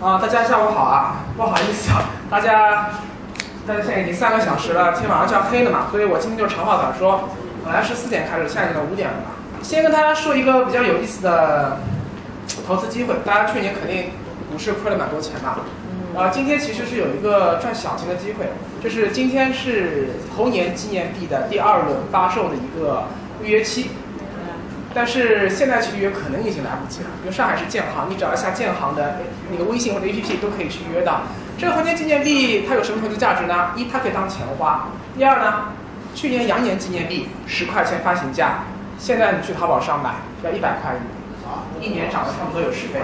啊，大家下午好啊！不好意思啊，大家，大家现在已经三个小时了，天马上就要黑了嘛，所以我今天就长话短说。本来是四点开始，现在已经五点了嘛。先跟大家说一个比较有意思的投资机会，大家去年肯定股市亏了蛮多钱吧？啊，今天其实是有一个赚小钱的机会，就是今天是猴年纪念币的第二轮发售的一个预约期。但是现在去预约可能已经来不及了，因为上海是建行，你只要下建行的那个微信或者 APP 都可以去预约到。这个猴年纪念币它有什么投资价值呢？一，它可以当钱花；第二呢，去年羊年纪念币十块钱发行价，现在你去淘宝上买要一百块一，一年涨了差不多有十倍。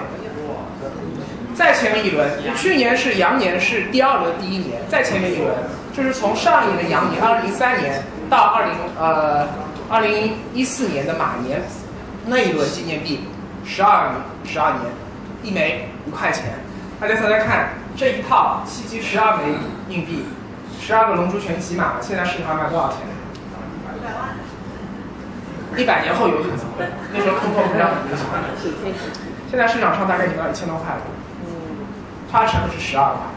再前面一轮，去年是羊年是第二轮第一年，再前面一轮就是从上一年的羊年二零零三年到二零呃二零一四年的马年。那一轮纪念币，十二十二年，一枚一块钱。大家猜猜看，这一套七七十二枚硬币，十二个龙珠全集满了，现在市场上卖多少钱？一百万。一百年后有可能会，那时候通货膨胀很厉害。现在市场上大概已经到一千多块了。嗯。它的成本是十二块。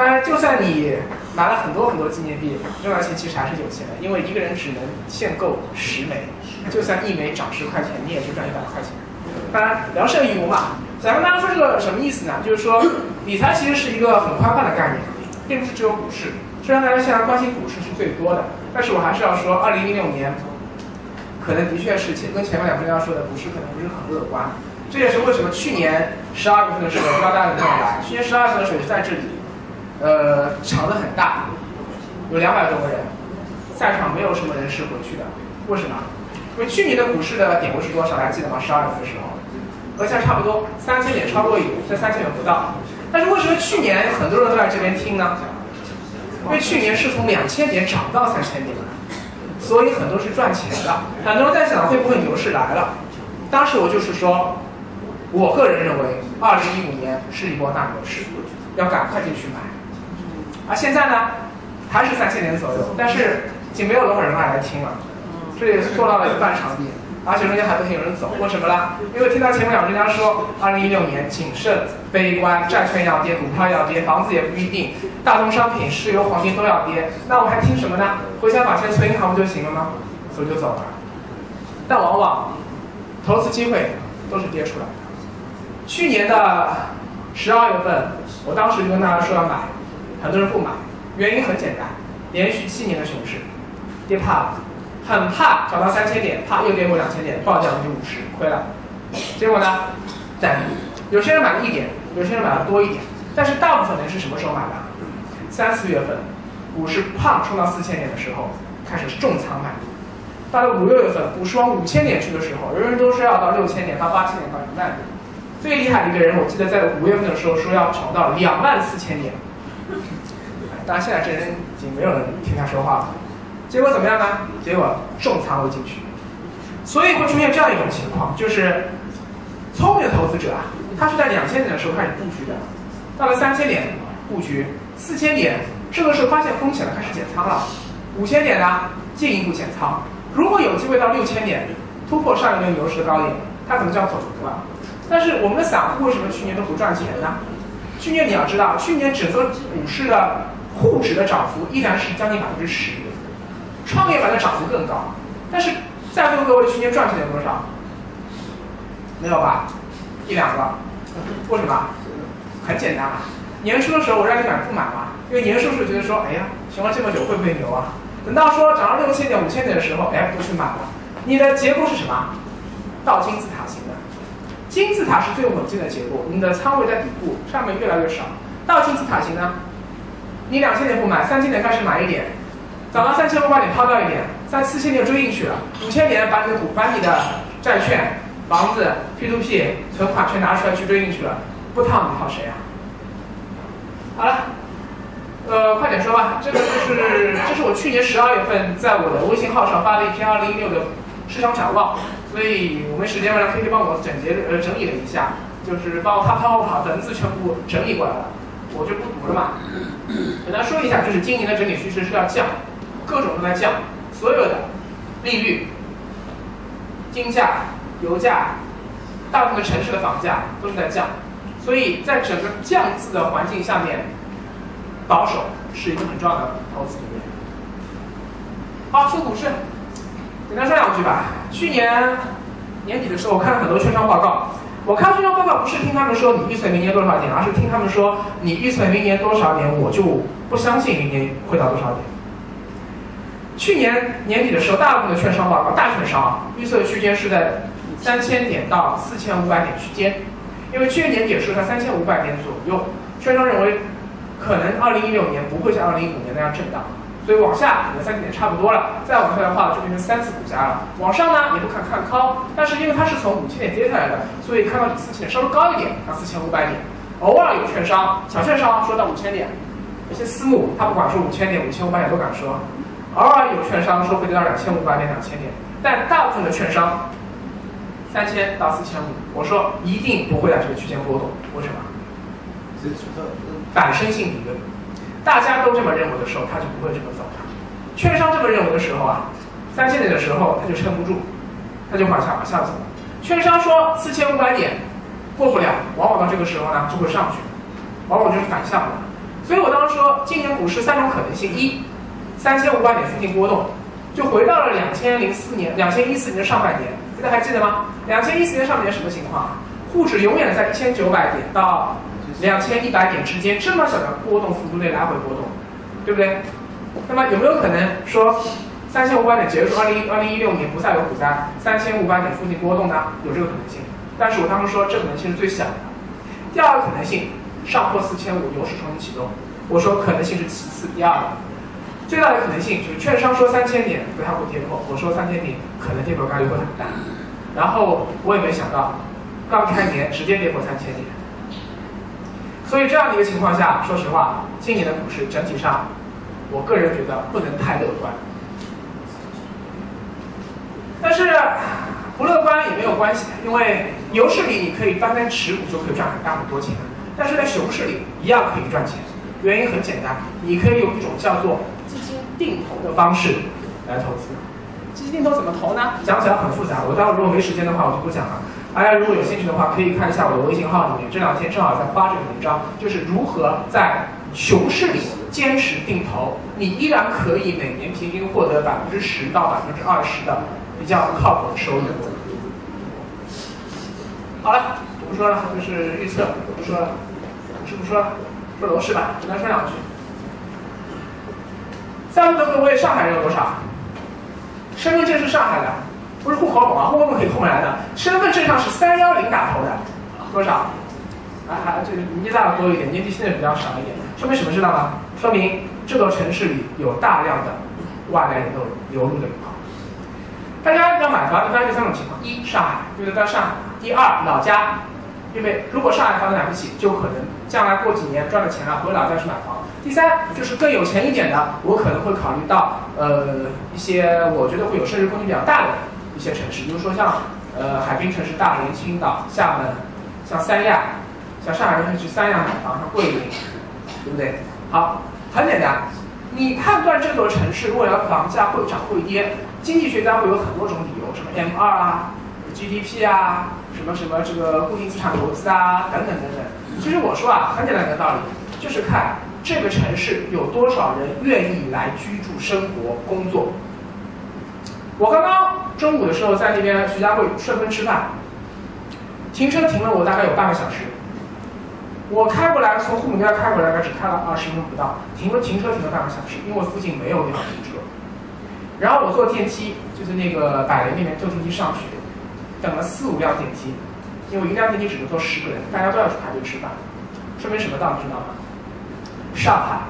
当然，就算你买了很多很多纪念币，挣到钱其实还是有钱的，因为一个人只能限购十枚。就算一枚涨十块钱，你也就赚一百块钱。当然，聊胜于无嘛。想跟大家说这个什么意思呢？就是说，理财其实是一个很宽泛的概念，并不是只有股市。虽然大家现在关心股市是最多的，但是我还是要说，二零一六年可能的确是前跟前面两分钟说的股市可能不是很乐观。这也是为什么去年十二月份的时候，不知道大家有没有来？去年十二月份的时候是在这里，呃，场子很大，有两百多个人，在场没有什么人是回去的。为什么？因为去年的股市的点位是多少？还记得吗？十二月份的时候，和现在差不多，三千点超过一点，在三千点不到。但是为什么去年很多人都在这边听呢？因为去年是从两千点涨到三千点，所以很多是赚钱的。很多人在想会不会牛市来了？当时我就是说，我个人认为，二零一五年是一波大牛市，要赶快进去买。而现在呢，还是三千点左右，但是已经没有多少人来听了。这也是做到了一半场地，而且中间还不停有人走，为什么呢？因为听到前面两专家说，二零一六年谨慎、悲观，债券要跌，股票要跌，房子也不一定，大宗商品、石油、黄金都要跌，那我还听什么呢？回家把钱存银行不就行了吗？走就走了。但往往投资机会都是跌出来的。去年的十二月份，我当时就跟大家说要买，很多人不买，原因很简单，连续七年的熊市，跌怕了。很怕涨到三千点，怕又跌过两千点，暴跌百分之五十，亏了。结果呢？但有些人买了一点，有些人买的多一点，但是大部分人是什么时候买的？三四月份，股市胖冲到四千点的时候，开始重仓买。到了五六月份，股市往五千点去的时候，人人都说要到六千点，到八千点，到一万点。最厉害的一个人，我记得在五月份的时候说要炒到两万四千点。当然，现在这人已经没有人听他说话了。结果怎么样呢？结果重仓了进去，所以会出现这样一种情况，就是聪明的投资者啊，他是在两千点的时候开始布局的，到了三千点布局，四千点这个时候发现风险了，开始减仓了，五千点呢进一步减仓，如果有机会到六千点突破上一轮牛市的高点，他可能就要走了。但是我们的散户为什么去年都不赚钱呢？去年你要知道，去年整个股市的沪指的涨幅依然是将近百分之十。创业板的涨幅更高，但是在座各位去年赚钱有多少？没有吧？一两个？为什么？很简单啊。年初的时候我让你买不买嘛？因为年初时候觉得说，哎呀，熊了这么久会不会牛啊？等到说涨到六千点、五千点的时候，哎，不去买了。你的结构是什么？倒金字塔型的。金字塔是最稳健的结构，你的仓位在底部，上面越来越少。倒金字塔型呢？你两千点不买，三千点开始买一点。涨到三千五把你抛掉一点，三四千点追进去了，五千点把你的股、把你的债券、房子、P to P 存款全拿出来去追进去了，不套你套谁啊？好了，呃，快点说吧，这个就是这是我去年十二月份在我的微信号上发的一篇二零一六的市场展望，所以我没时间让 K K 帮我整洁呃整理了一下，就是把我他把我把文字全部整理过来了，我就不读了嘛，简单说一下，就是今年的整体趋势是要降。各种都在降，所有的利率、金价、油价、大部分城市的房价都是在降，所以。在整个降字的环境下面，保守是一个很重要的投资理念。好，说股市，简单说两句吧。去年年底的时候，我看了很多券商报告。我看券商报告不是听他们说你预测明年多少点，而是听他们说你预测明年多少点，我就不相信明年会到多少点。去年年底的时候，大部分的券商报告，大券商预测的区间是在三千点到四千五百点区间，因为去年年底的时候在三千五百点左右，券商认为可能二零一六年不会像二零一五年那样震荡。所以往下可能三点差不多了，再往下的话就变成三次股价了。往上呢也不看看高，但是因为它是从五千点跌下来的，所以看到比四千点稍微高一点，到四千五百点。偶尔有券商，小券商说到五千点，有些私募他不管说五千点、五千五百点都敢说。偶尔有券商说会跌到两千五百点、两千点，但大部分的券商三千到四千五，我说一定不会在这个区间波动。为什么？反身性理论。大家都这么认为的时候，它就不会这么走的。券商这么认为的时候啊，三千点的时候它就撑不住，它就往下往下走。券商说四千五百点过不了，往往到这个时候呢就会上去，往往就是反向的。所以我当时说，今年股市三种可能性：一，三千五百点附近波动，就回到了两千零四年、两千一四年的上半年，大家还记得吗？两千一四年上半年什么情况？沪指永远在一千九百点到。两千一百点之间这么小的波动幅度内来回波动，对不对？那么有没有可能说三千五百点结束，二零二零一六年不再有股灾，三千五百点附近波动呢？有这个可能性，但是我当时说这可能性是最小的。第二个可能性，上破四千五，牛市重新启动。我说可能性是其次，第二个，最大的可能性就是券商说三千点不太会跌破，我说三千点可能跌破概率会很大。然后我也没想到，刚开年直接跌破三千点。所以这样的一个情况下，说实话，今年的股市整体上，我个人觉得不能太乐观。但是不乐观也没有关系，因为牛市里你可以单单持股就可以赚很大很多钱，但是在熊市里一样可以赚钱。原因很简单，你可以有一种叫做基金定投的方式来投资。基金定投怎么投呢？讲起来很复杂，我待会如果没时间的话，我就不讲了。大家如果有兴趣的话，可以看一下我的微信号里面，这两天正好在发这个文章，就是如何在熊市里坚持定投，你依然可以每年平均获得百分之十到百分之二十的比较靠谱的收益。好了，不说了，就是预测，不说了，是不说了，说楼市吧，简单说两句。三问各位，上海人有多少？身份证是上海的。不是户口本啊，户口本可以后面来的。身份证上是三幺零打头的，多少？啊，还这个年纪大的多一点，年纪轻的比较少一点。说明什么知道吗？说明这座城市里有大量的外来人流流入的。大家要买房，一般就三种情况：一，上海，因为在上海；第二，老家，因为如果上海房子买不起，就可能将来过几年赚了钱了，回老家去买房。第三就是更有钱一点的，我可能会考虑到呃一些我觉得会有升值空间比较大的。一些城市，比如说像呃海滨城市大连、青岛、厦门，像三亚，像上海人会去三亚买房，像桂林，对不对？好，很简单，你判断这座城市未来房价会涨会跌，经济学家会有很多种理由，什么 M 二啊、GDP 啊，什么什么这个固定资产投资啊，等等等等。其实我说啊，很简单的道理，就是看这个城市有多少人愿意来居住、生活、工作。我刚刚中午的时候在那边徐家汇顺丰吃饭，停车停了我大概有半个小时。我开过来从沪那边开过来，只开了二十分钟不到，停了停车停了半个小时，因为附近没有地方停车。然后我坐电梯，就是那个百联那边坐电梯上去，等了四五辆电梯，因为一辆电梯只能坐十个人，大家都要去排队吃饭，说明什么道理知道吗？上海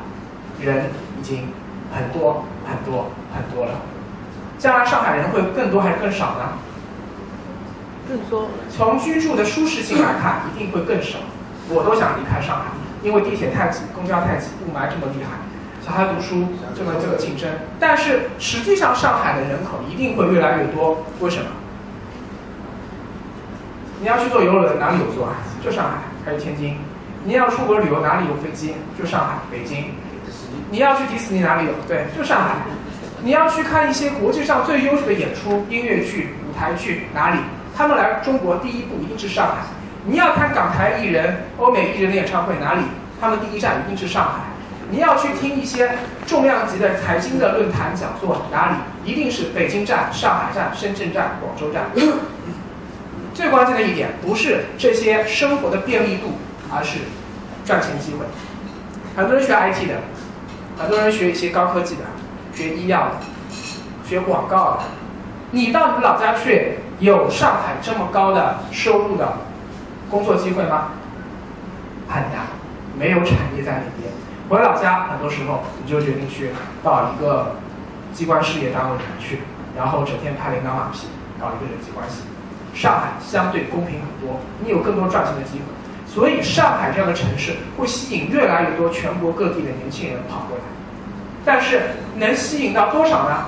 人已经很多很多很多了。将来上海人会更多还是更少呢？更多。从居住的舒适性来看，一定会更少。我都想离开上海，因为地铁太挤，公交太挤，雾霾这么厉害，小孩读书这么这个竞争。但是实际上，上海的人口一定会越来越多。为什么？你要去坐游轮，哪里有坐啊？就上海，还有天津。你要出国旅游，哪里有飞机？就上海、北京。你要去迪士尼，哪里有？对，就上海。你要去看一些国际上最优秀的演出、音乐剧、舞台剧，哪里？他们来中国第一步一定是上海。你要看港台艺人、欧美艺人的演唱会，哪里？他们第一站一定是上海。你要去听一些重量级的财经的论坛讲座，哪里？一定是北京站、上海站、深圳站、广州站。最关键的一点，不是这些生活的便利度，而是赚钱机会。很多人学 IT 的，很多人学一些高科技的，学医药的，学广告的。你到你们老家去，有上海这么高的收入的工作机会吗？很难，没有产业在里边。回老家，很多时候你就决定去到一个机关事业单位里面去，然后整天拍领导马屁，搞一个人际关系。上海相对公平很多，你有更多赚钱的机会，所以上海这样的城市会吸引越来越多全国各地的年轻人跑过来。但是能吸引到多少呢？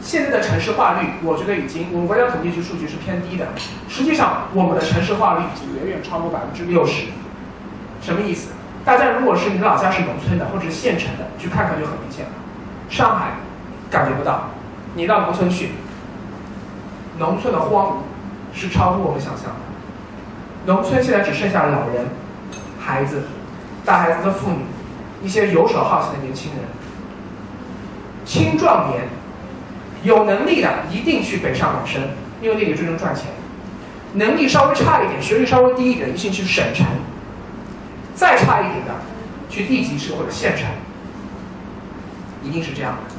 现在的城市化率，我觉得已经我们国家统计局数据是偏低的。实际上，我们的城市化率已经远远超过百分之六十。什么意思？大家如果是你老家是农村的或者是县城的，去看看就很明显了。上海感觉不到，你到农村去，农村的荒芜是超乎我们想象的。农村现在只剩下老人、孩子、带孩子的妇女，一些游手好闲的年轻人，青壮年。有能力的一定去北上广深，因为那里最能赚钱；能力稍微差一点、学历稍微低一点，一定去省城；再差一点的，去地级市或者县城。一定是这样的。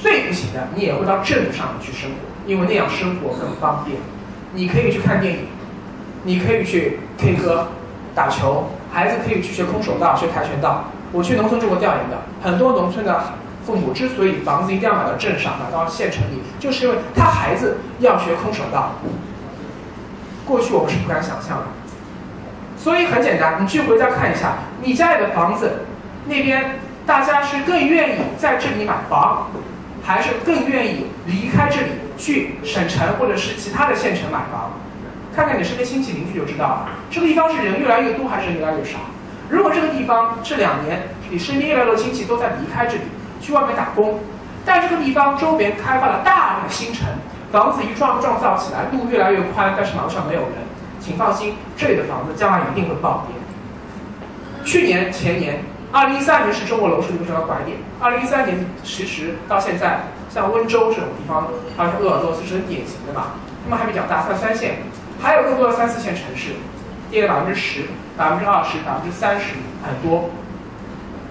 最不行的，你也会到镇上去生活，因为那样生活更方便。你可以去看电影，你可以去 K 歌、打球，孩子可以去学空手道、学跆拳道。我去农村做过调研的，很多农村的。父母之所以房子一定要买到镇上、买到县城里，就是因为他孩子要学空手道。过去我们是不敢想象的，所以很简单，你去回家看一下，你家里的房子，那边大家是更愿意在这里买房，还是更愿意离开这里去省城或者是其他的县城买房？看看你身边亲戚邻居就知道了。这个地方是人越来越多还是人越来越少？如果这个地方这两年你身边越来越多亲戚都在离开这里。去外面打工，但这个地方周边开发了大量的新城，房子一幢一幢造起来，路越来越宽，但是马路上没有人，请放心，这里的房子将来一定会暴跌。去年、前年，二零一三年是中国楼市一个拐点，二零一三年其实到现在，像温州这种地方，还有鄂尔多斯是很典型的嘛，他们还比较大，三三线，还有更多的三四线城市，跌了百分之十、百分之二十、百分之三十，很多。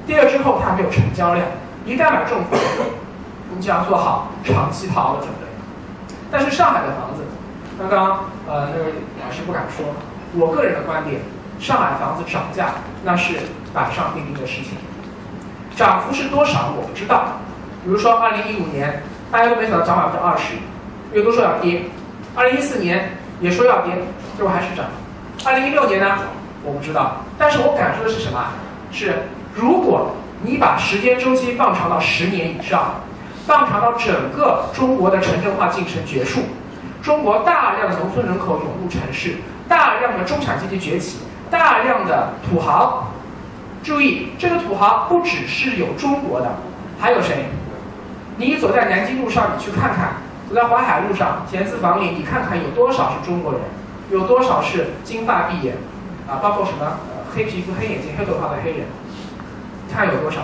跌了之后，它没有成交量。一旦买这种房子，你就要做好长期套牢的准备。但是上海的房子，刚刚呃那位老师不敢说，我个人的观点，上海房子涨价那是板上钉钉的事情。涨幅是多少我不知道，比如说二零一五年大家都没想到涨百分之二十，又都说要跌；二零一四年也说要跌，最后还是涨。二零一六年呢，我不知道，但是我感受的是什么？是如果。你把时间周期放长到十年以上，放长到整个中国的城镇化进程结束，中国大量的农村人口涌入城市，大量的中产阶级崛起，大量的土豪。注意，这个土豪不只是有中国的，还有谁？你走在南京路上，你去看看；走在淮海路上、田子坊里，你看看有多少是中国人，有多少是金发碧眼，啊，包括什么黑皮肤、黑眼睛、黑头发的黑人。看有多少？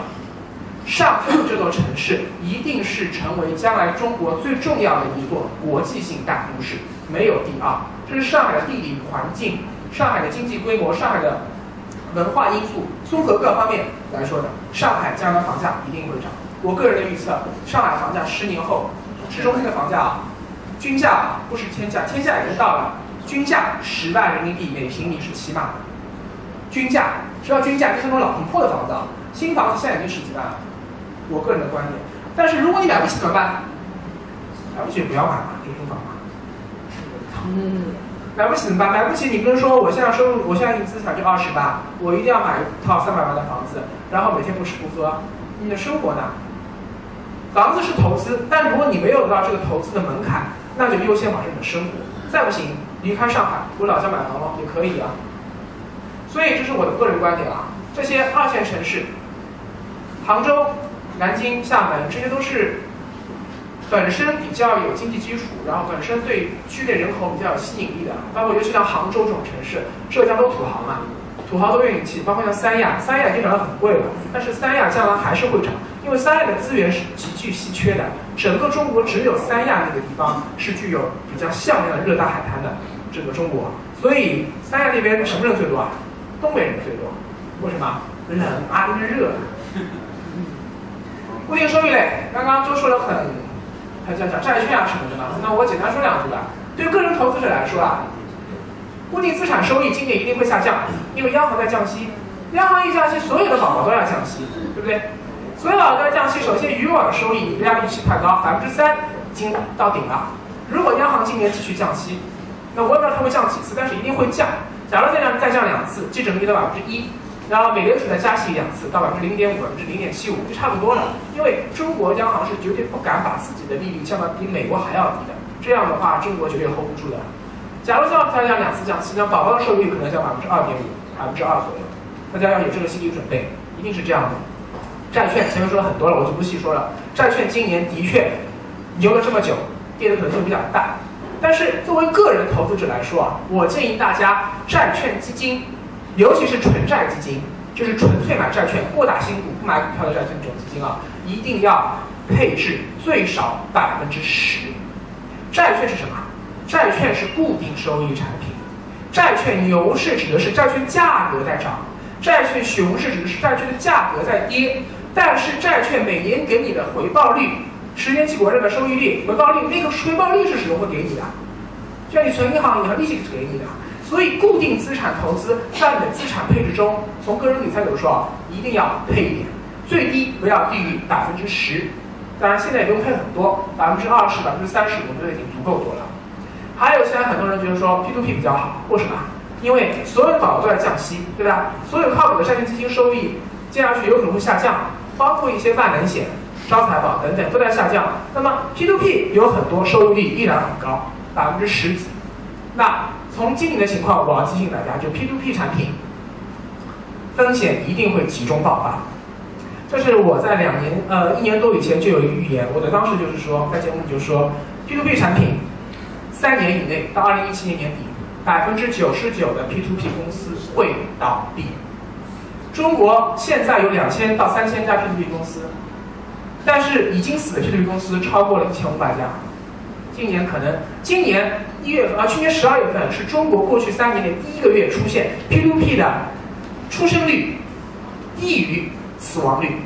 上海这座城市一定是成为将来中国最重要的一座国际性大都市，没有第二。这是上海的地理环境、上海的经济规模、上海的文化因素，综合各方面来说的，上海将来房价一定会涨。我个人的预测，上海房价十年后，市中心的房价啊，均价不是天价，天价已经到了，均价十万人民币每平米是起码的，均价，知道均价就是那种老很破的房子啊。新房子现在已经十几万了，我个人的观点。但是如果你买不起怎么办？买不起不要买嘛，就租房嘛。嗯，买不起怎么办？买不起你不能说我现在收入，我现在资产就二十万，我一定要买一套三百万的房子，然后每天不吃不喝。你的生活呢？房子是投资，但如果你没有到这个投资的门槛，那就优先保证你的生活。再不行，离开上海，回老家买房了也可以啊。所以这是我的个人观点啊。这些二线城市。杭州、南京、厦门，这些都是本身比较有经济基础，然后本身对区内人口比较有吸引力的，包括尤其像杭州这种城市，浙江都土豪嘛，土豪都愿意去，包括像三亚，三亚已经涨得很贵了，但是三亚将来还是会涨，因为三亚的资源是极具稀缺的，整个中国只有三亚那个地方是具有比较像样的热带海滩的整个中国，所以三亚那边什么人最多啊？东北人最多，为什么？冷啊，那边热。固定收益类，刚刚都说了很，很讲讲债券啊什么的嘛，那我简单说两句吧。对个人投资者来说啊，固定资产收益今年一定会下降，因为央行在降息，央行一降息，所有的宝宝都要降息，对不对？所有宝宝都要降息，首先余额收益不要预期太高，百分之三已经到顶了。如果央行今年继续降息，那我也不知道它会降几次，但是一定会降。假如再降再降两次，基准利率到百分之一。然后美联储再加息两次，到百分之零点五、百分之零点七五，就差不多了。因为中国央行是绝对不敢把自己的利率降到比美国还要低的，这样的话中国绝对 hold 不住的。假如再再降两次降息，那宝宝的收益率可能降百分之二点五、百分之二左右。大家要有这个心理准备，一定是这样的。债券前面说了很多了，我就不细说了。债券今年的确牛了这么久，跌的可能性比较大。但是作为个人投资者来说啊，我建议大家债券基金。尤其是纯债基金，就是纯粹买债券、不打新股、不买股票的债券这种基金啊，一定要配置最少百分之十。债券是什么？债券是固定收益产品。债券牛市指的是债券价格在涨，债券熊市指的是债券的价格在跌。但是债券每年给你的回报率，十年期国债的收益率、回报率，那个回报率是谁会给你的？就像你存银行，银行利息是给你的。所以，固定资产投资在你的资产配置中，从个人理财角度说，一定要配一点，最低不要低于百分之十。当然，现在也不用配很多，百分之二十、百分之三十，我觉得已经足够多了。还有，现在很多人觉得说 P to P 比较好，为什么？因为所有的宝宝都在降息，对吧？所有靠谱的债券基金收益接下去有可能会下降，包括一些万能险、招财宝等等都在下降。那么 P to P 有很多收益率依然很高，百分之十几。那从今年的情况，我要提醒大家，就 P2P 产品风险一定会集中爆发。这是我在两年呃一年多以前就有一个预言，我的当时就是说，在节目里就说，P2P 产品三年以内到二零一七年年底，百分之九十九的 P2P 公司会倒闭。中国现在有两千到三千家 P2P 公司，但是已经死的 P2P 公司超过了一千五百家。今年可能，今年一月份啊，去年十二月份是中国过去三年的第一个月出现 P2P 的出生率低于死亡率，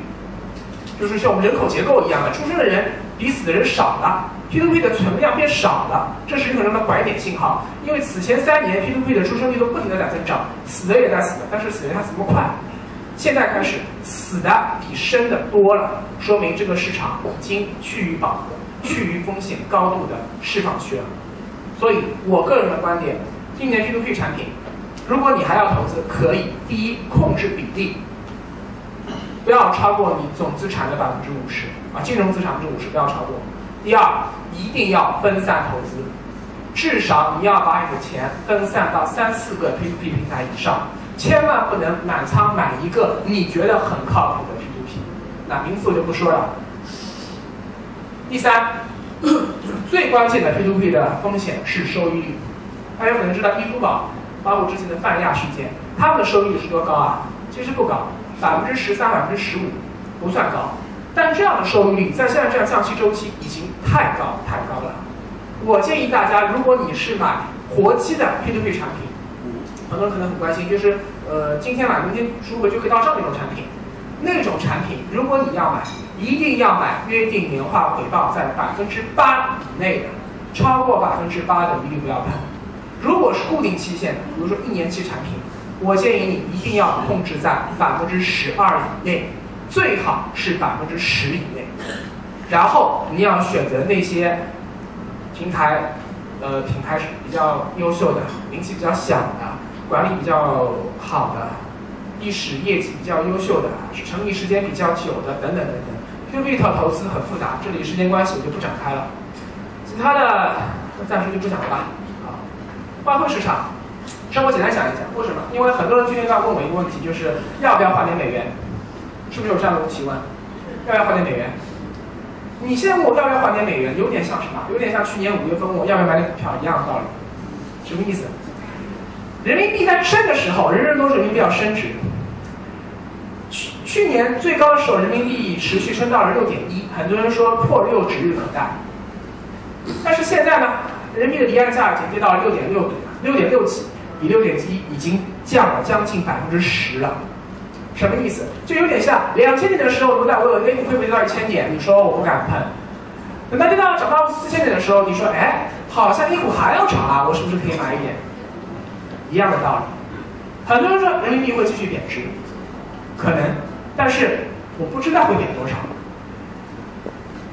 就是像我们人口结构一样的，出生的人比死的人少了，P2P 的存量变少了，这是可能的拐点信号。因为此前三年 P2P 的出生率都不停的在增长，死的也在死，但是死的它死不快，现在开始死的比生的多了，说明这个市场已经趋于饱和。趋于风险高度的释放区了，所以我个人的观点，今年 P2P 产品，如果你还要投资，可以第一控制比例，不要超过你总资产的百分之五十啊，金融资产百分之五十不要超过。第二，一定要分散投资，至少你要把你的钱分散到三四个 P2P 平台以上，千万不能满仓买一个你觉得很靠谱的 P2P，那名字我就不说了。第三，最关键的 P2P 的风险是收益率。大家可能知道，易租宝包括之前的泛亚事件，他们的收益率是多高啊？其实不高，百分之十三、百分之十五，不算高。但这样的收益率在现在这样降息周期已经太高太高了。我建议大家，如果你是买活期的 P2P 产品，很多人可能很关心，就是呃，今天买明天赎回就可以到账那种产品。那种产品，如果你要买，一定要买约定年化回报在百分之八以内的，超过百分之八的一定不要碰。如果是固定期限的，比如说一年期产品，我建议你一定要控制在百分之十二以内，最好是百分之十以内。然后你要选择那些平台，呃，品牌是比较优秀的，名气比较响的，管理比较好的。历史业绩比较优秀的，成立时间比较久的，等等等等。P2P 投投资很复杂，这里时间关系我就不展开了。其他的暂时就不讲了吧。啊，外汇市场，让我简单讲一讲，为什么？因为很多人今天要问我一个问题，就是要不要换点美元？是不是有这样的提问？要不要换点美元？你现在问我要不要换点美元，有点像什么？有点像去年五月份问我要不要买点股票一样的道理。什么意思？人民币在升的时候，人人都说人民币要升值。去去年最高的时候，人民币持续升到了六点一，很多人说破六指日可待。但是现在呢，人民币的离岸价已经跌到了六点六几，六点六几，比六点一已经降了将近百分之十了。什么意思？就有点像两千点的时候，牛仔问我 A 股会不会跌到一千点，你说我不敢碰。等它跌到涨到四千点的时候，你说哎，好像 A 股还要涨啊，我是不是可以买一点？一样的道理。很多人说人民币会继续贬值，可能，但是我不知道会贬多少。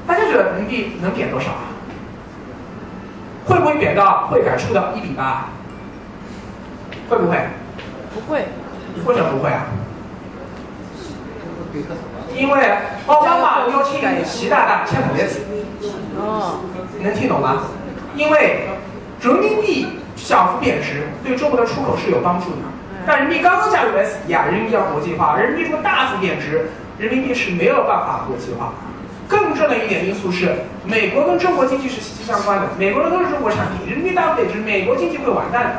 大家觉得人民币能贬多少啊？会不会贬到汇改出的一比八？会不会？不会，为什么不会啊？因为奥巴马邀请习大大签合约，哦，能听懂吗？因为人民币小幅贬值对中国的出口是有帮助的，但人民币刚刚加入 SE 啊，人民币要国际化，人民币如果大幅贬值，人民币是没有办法国际化。更重要的一点因素是，美国跟中国经济是息息相关的，美国人都是中国产品，人民币大幅贬值，美国经济会完蛋的。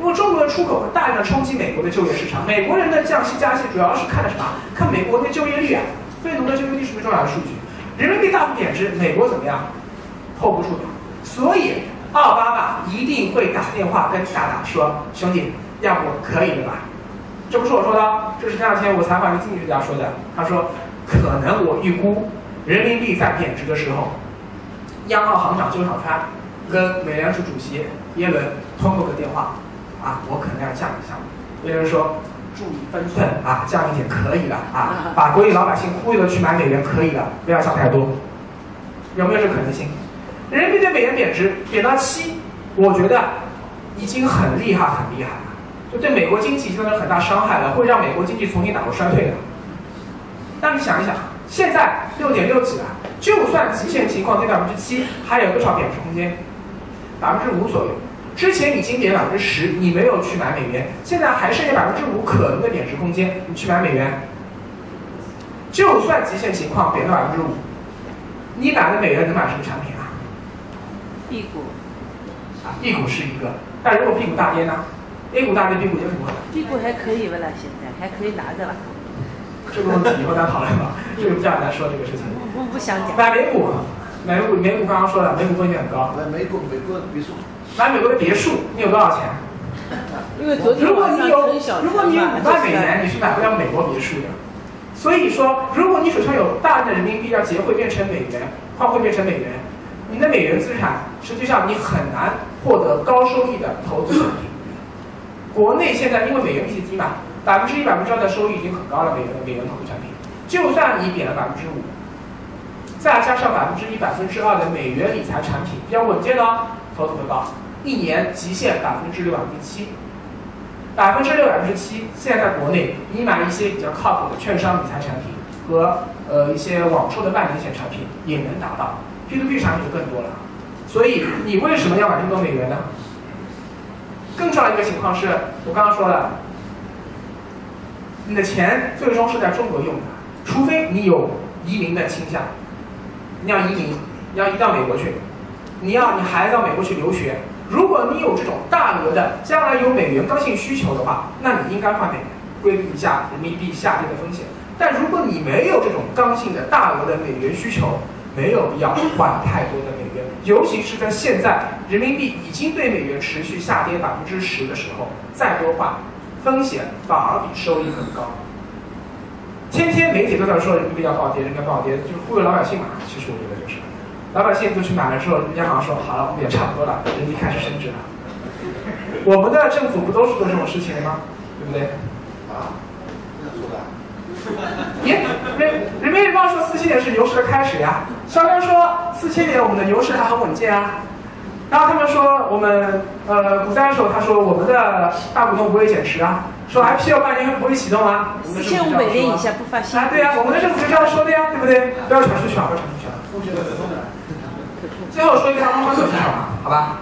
因为中国的出口会大量的冲击美国的就业市场，美国人的降息加息主要是看的什么？看美国的就业率啊，非农的就业率是不是重要的数据？人民币大幅贬值，美国怎么样？hold 不住的。所以奥巴马一定会打电话跟大大说：“兄弟，要不可以了吧？”这不是我说的，这是前两天我采访一个经济学家说的。他说：“可能我预估人民币在贬值的时候，央行行长周小川跟美联储主席耶伦通过个电话。”啊，我可能要降一下。”耶伦说注意分寸啊，降一点可以了啊，把国内老百姓忽悠的去买美元可以了，不要降太多。有没有这可能性？人民币对美元贬值贬到七，我觉得已经很厉害很厉害了，就对美国经济造成很大伤害了，会让美国经济重新打入衰退的。那你想一想，现在六点六几了，就算极限情况跌百分之七，还有多少贬值空间？百分之五左右。之前已经贬百分之十，你没有去买美元，现在还剩下百分之五可能的贬值空间，你去买美元，就算极限情况贬到百分之五，你买的美元能买什么产品啊？B 股啊，B 股是一个，但如果 B 股大跌呢？A 股大跌，B 股就很稳。B 股还可以不啦？现在还可以拿着了。这个问题以后再讨论吧，这个不想再说这个事情。不不想讲。买美股，美股美股刚刚说了，美股风险很高。买美股美国别墅。买美国的别墅，你有多少钱？因为昨天如果你有，如果你五万美元，你是买不了美国别墅的。所以说，如果你手上有大量的人民币要结汇变成美元，换汇变成美元，你的美元资产实际上你很难获得高收益的投资产品。国内现在因为美元利息低嘛，百分之一、百分之二的收益已经很高了，美元美元投资产品，就算你贬了百分之五，再加上百分之一、百分之二的美元理财产品，比较稳健的哦，投资回报。一年极限百分之六、百分之七，百分之六、百分之七。现在在国内，你买一些比较靠谱的券商理财产品和呃一些网售的半年险产品也能达到，P to P 产品就更多了。所以你为什么要买这么多美元呢？更重要的一个情况是我刚刚说了，你的钱最终是在中国用的，除非你有移民的倾向，你要移民，你要移到美国去，你要你孩子到美国去留学。如果你有这种大额的将来有美元刚性需求的话，那你应该换美元，规避一下人民币下跌的风险。但如果你没有这种刚性的大额的美元需求，没有必要换太多的美元，尤其是在现在人民币已经对美元持续下跌百分之十的时候，再多换，风险反而比收益更高。天天媒体都在说人民币要暴跌，人民币暴跌，就是忽悠老百姓嘛。其实我觉得就是。老百姓都去买了之后，人家好像说好了，我们也差不多了，人民币开始升值了。我们的政府不都是做这种事情的吗？对不对？啊，耶，人人民日报说四千年是牛市的开始呀。肖刚说四千年我们的牛市还很稳健啊。然后他们说我们呃股灾的时候，他说我们的大股东不会减持啊，说 IPO 半年不会启动啊。四千五百点以下不发行。啊，对呀，我们的政府就这样说的呀，对不对？不要传出去啊，不要传出去啊。最后说一个大宗商品好吧？好吧，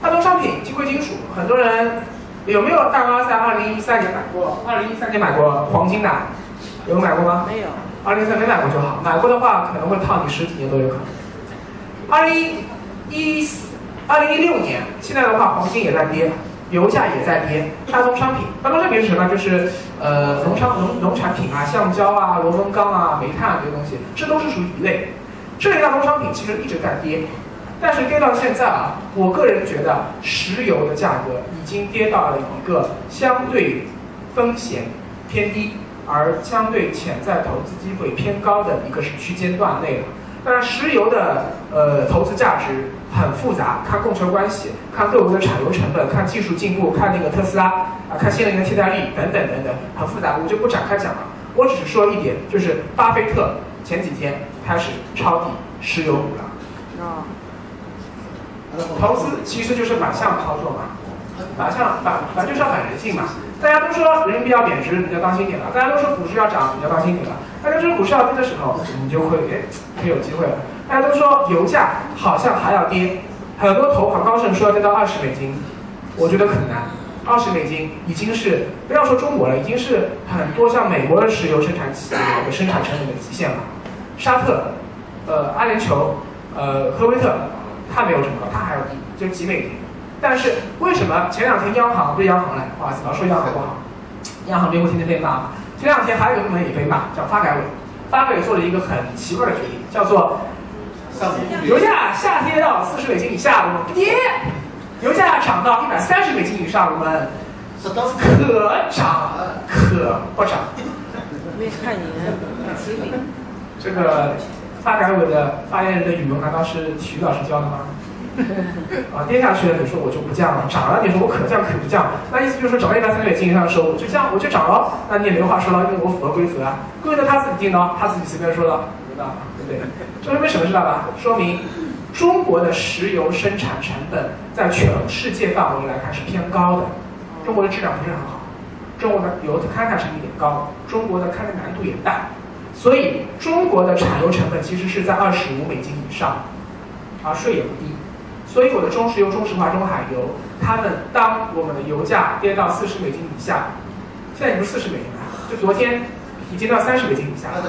大宗商品，金贵金属，很多人有没有大妈在二零一三年买过？二零一三年买过黄金的？有买过吗？没有。二零一三没买过就好，买过的话可能会套你十几年都有可能。二零一四、二零一六年，现在的话黄金也在跌，油价也在跌，大宗商品，大宗商品是什么？就是呃农商农农产品啊，橡胶啊、螺纹钢啊、煤炭啊这些东西，这都是属于一类。这类大宗商品其实一直在跌，但是跌到现在啊，我个人觉得石油的价格已经跌到了一个相对风险偏低。而相对潜在投资机会偏高的一个是区间段内了。当然，石油的呃投资价值很复杂，看供求关系，看各国的产油成本，看技术进步，看那个特斯拉啊，看新能源替代率等等等等，很复杂，我就不展开讲了。我只是说一点，就是巴菲特前几天开始抄底石油股了。哦。投资其实就是反向操作嘛，反向反反就是要反人性嘛。大家都说人民币要贬值，你要当心点了；大家都说股市要涨，你要当心点了；大家说股市要跌的时候，你就会哎，很有机会了。大家都说油价好像还要跌，很多投行高盛说要跌到二十美金，我觉得很难。二十美金已经是不要说中国了，已经是很多像美国的石油生产企业的生产成本的极限了。沙特、呃阿联酋、呃科威特，它没有这么高，它还要低，就几美金。但是为什么前两天央行对央行来，不好意思，老说央行不好，央行别不天天被骂嘛。前两天还有一个部门也被骂，叫发改委，发改委做了一个很奇怪的决定，叫做油价下跌到四十美金以下，我们不跌；油价涨到一百三十美金以上，我们可涨可不涨。没看你的这个发改委的发言人的语文难道是体育老师教的吗？啊，跌下去了，你说我就不降了；涨了，你说我可降可不降。那意思就是说，涨到一百三十美金以上的时候，我就降，我就涨了。那你也没话说了，因为我符合规则啊，规则他自己定的，他自己随便说的，知道对不对？这说明什么？知道吧？说明中国的石油生产成本在全世界范围来看是偏高的，中国的质量不是很好，中国的油的开采成本也高，中国的开采难度也大，所以中国的产油成本其实是在二十五美金以上，而税也不低。所以我的中石油、中石化、中海油，他们当我们的油价跌到四十美金以下，现在已经四十美金了，就昨天已经到三十美金以下了。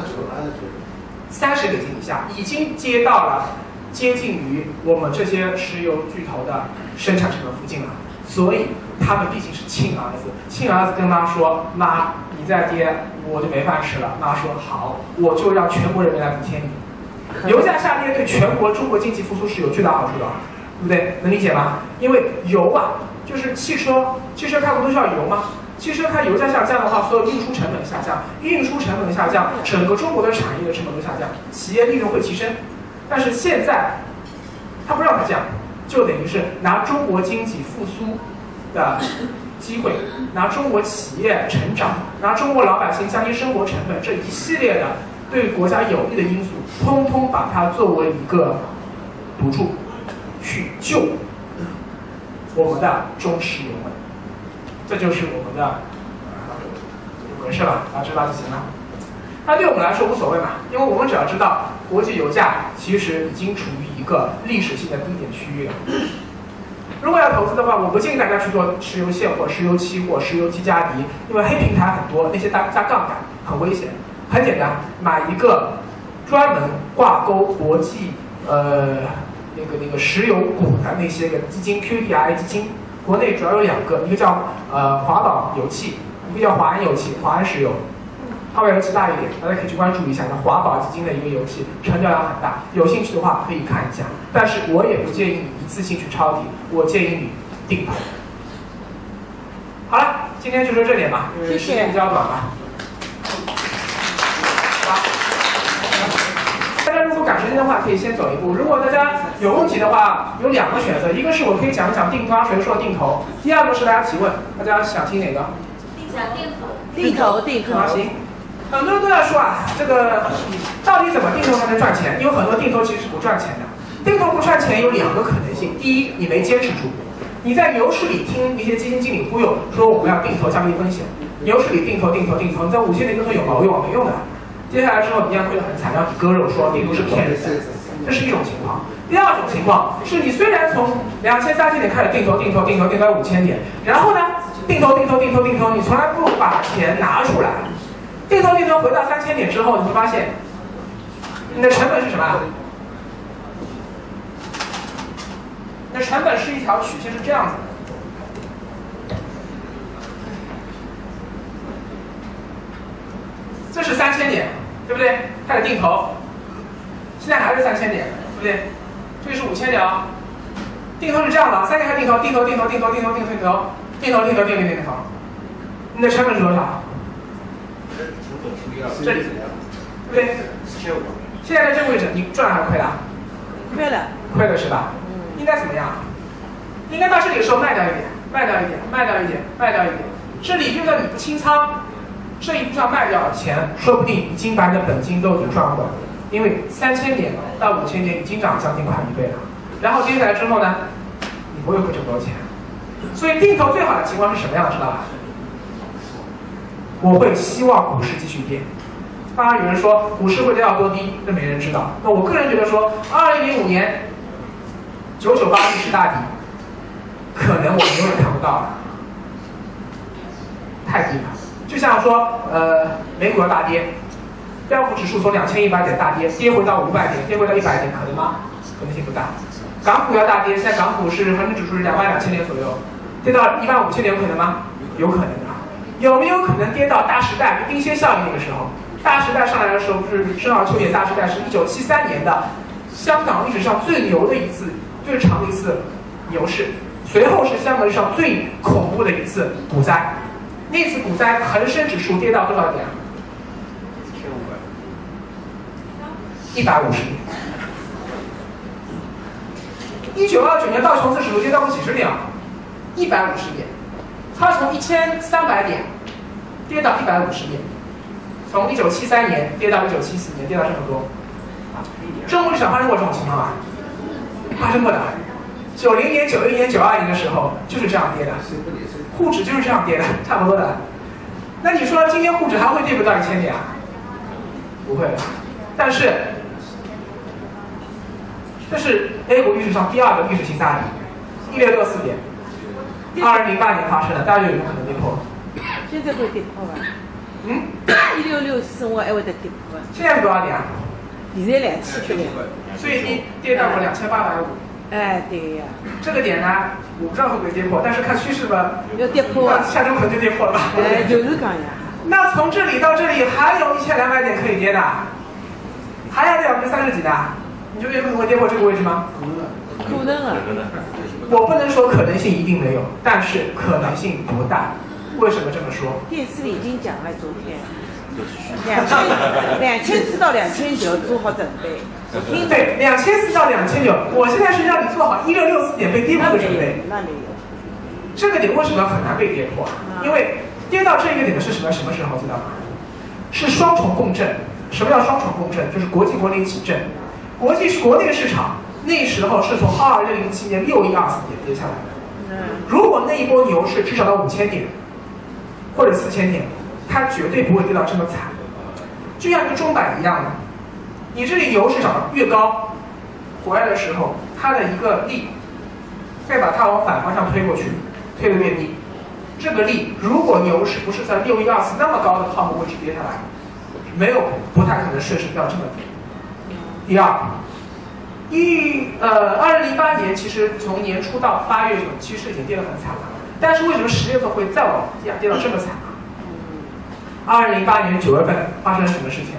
三十美金以下已经接到了接近于我们这些石油巨头的生产成本附近了。所以他们毕竟是亲儿子，亲儿子跟妈说：“妈，你再跌我就没饭吃了。”妈说：“好，我就让全国人民来补贴你。”油价下跌对全国中国经济复苏是有巨大好处的。对不对？能理解吗？因为油啊，就是汽车，汽车开不都需要油吗？汽车它油价下降的话，所有运输成本下降，运输成本下降，整个中国的产业的成本都下降，企业利润会提升。但是现在，他不让它降，就等于是拿中国经济复苏的机会，拿中国企业成长，拿中国老百姓降低生活成本这一系列的对国家有利的因素，通通把它作为一个赌注。去救我们的中石油们，这就是我们的回事了，大家知道就行了。那对我们来说无所谓嘛，因为我们只要知道国际油价其实已经处于一个历史性的低点区域了。如果要投资的话，我不建议大家去做石油现货、石油期货、石油基加迪，因为黑平台很多，那些加加杠杆很危险。很简单，买一个专门挂钩国际呃。那个那个石油股的那些个基金，QDII 基金，国内主要有两个，一个叫呃华宝油气，一个叫华安油气，华安石油，它比油气大一点，大家可以去关注一下。那华宝基金的一个油气，成交量很大，有兴趣的话可以看一下。但是我也不建议你一次性去抄底，我建议你定投。好了，今天就说这点吧，因为时间比较短吧。大时间的话，可以先走一步。如果大家有问题的话，有两个选择，一个是我可以讲一讲定投，谁说定投；第二个是大家提问，大家想听哪个？想定投。定投，定投。行。很多人都在说啊，这个到底怎么定投才能赚钱？因为很多定投其实是不赚钱的。定投不赚钱有两个可能性：第一，你没坚持住；你在牛市里听一些基金经理忽悠，说我们要定投降低风险，牛市里定投定投定投，你在五线的定投有毛用？没用的。接下来之后，你一样亏得很惨，要你割肉，说你不是骗人的，这是一种情况。第二种情况是你虽然从两千三千点开始定投，定投，定投，定到五千点，然后呢，定投，定投，定投，定投，你从来不把钱拿出来，定投定投回到三千点之后，你会发现，你的成本是什么？你的成本是一条曲线是这样子的，这是三千点，对不对？开始定投，现在还是三千点，对不对？这里是五千点啊。定投是这样的，三千开始定投，定投定投定投定投定投定投定投定投定投定投，你的成本是多少？这里，对不对？四千五。现在在这个位置，你赚了还是亏了？亏了，亏了是吧？应该怎么样？应该到这里的时候卖掉一点，卖掉一点，卖掉一点，卖掉一点。这里就算你不清仓，这一票卖掉的钱，说不定已经把你的本金都已经赚回来了。因为三千点到五千点已经涨将近快一倍了。然后接下来之后呢，你不会亏这么多钱。所以定投最好的情况是什么样的，知道吧？我会希望股市继续跌。当然有人说股市会跌到多低，那没人知道。那我个人觉得说，二零零五年九九八历史大底，可能我永远看不到了，太低了。就像说，呃，美股要大跌，标普指数从两千一百点大跌，跌回到五百点，跌回到一百点，可能吗？可能性不大。港股要大跌，现在港股是恒生指数是两万两千点左右，跌到一万五千点有可能吗？有可能的。有没有可能跌到大时代就丁歇效应那个时候？大时代上来的时候，不是正好秋野大时代是一九七三年的香港历史上最牛的一次、最长的一次牛市，随后是香港历史上最恐怖的一次股灾。那次股灾，恒生指数跌到多少点？四千五百。一百五十点。一九二九年道琼斯指数跌到过几十点啊？一百五十点，它从一千三百点跌到一百五十点，从一九七三年跌到一九七四年，跌到这么多。中国历史上发生过这种情况吗？发生过的。九零年、九一年、九二年的时候就是这样跌的，沪指就是这样跌的，差不多的。那你说今天沪指还会跌不到一千点啊？不会了。但是这是 A 股历史上第二个历史性大底，一六六四点，二零零八年发生的，大家有没有可能跌破？现在会跌破吧？嗯，一六六四我还会得跌破吧？现在是多少点啊？现在两千多点。最低跌到过两千八百五，哎，对呀，这个点呢，我不知道会不会跌破，但是看趋势吧，要跌破啊！下周可能就跌破了吧。哎，就是讲呀，那从这里到这里还有一千两百点可以跌的，还要跌百分之三十几的，你觉得有可能会跌破这个位置吗？可能啊，我不能说可能性一定没有，但是可能性不大。为什么这么说？电视里已经讲了，昨天两千两千四到两千九做好准备。对，两千四到两千九，我现在是让你做好一六六四点被跌破的准备。那没有，这个点为什么很难被跌破？因为跌到这个点的是什么什么时候？知道吗？是双重共振。什么叫双重共振？就是国际国内一起震。国际是国内市场，那时候是从二零零七年六一二四点跌下来的。嗯，如果那一波牛市至少到五千点，或者四千点，它绝对不会跌到这么惨。就像一个钟摆一样的，你这里牛市涨得越高，回来的时候，它的一个力再把它往反方向推过去，推得越低。这个力，如果牛市不是在六一二四那么高的泡沫位置跌下来，没有不太可能顺势掉这么低。第二，一呃，二零零八年其实从年初到八月份，其实已经跌得很惨了。但是为什么十月份会再往下跌到这么惨？二零零八年九月份发生了什么事情？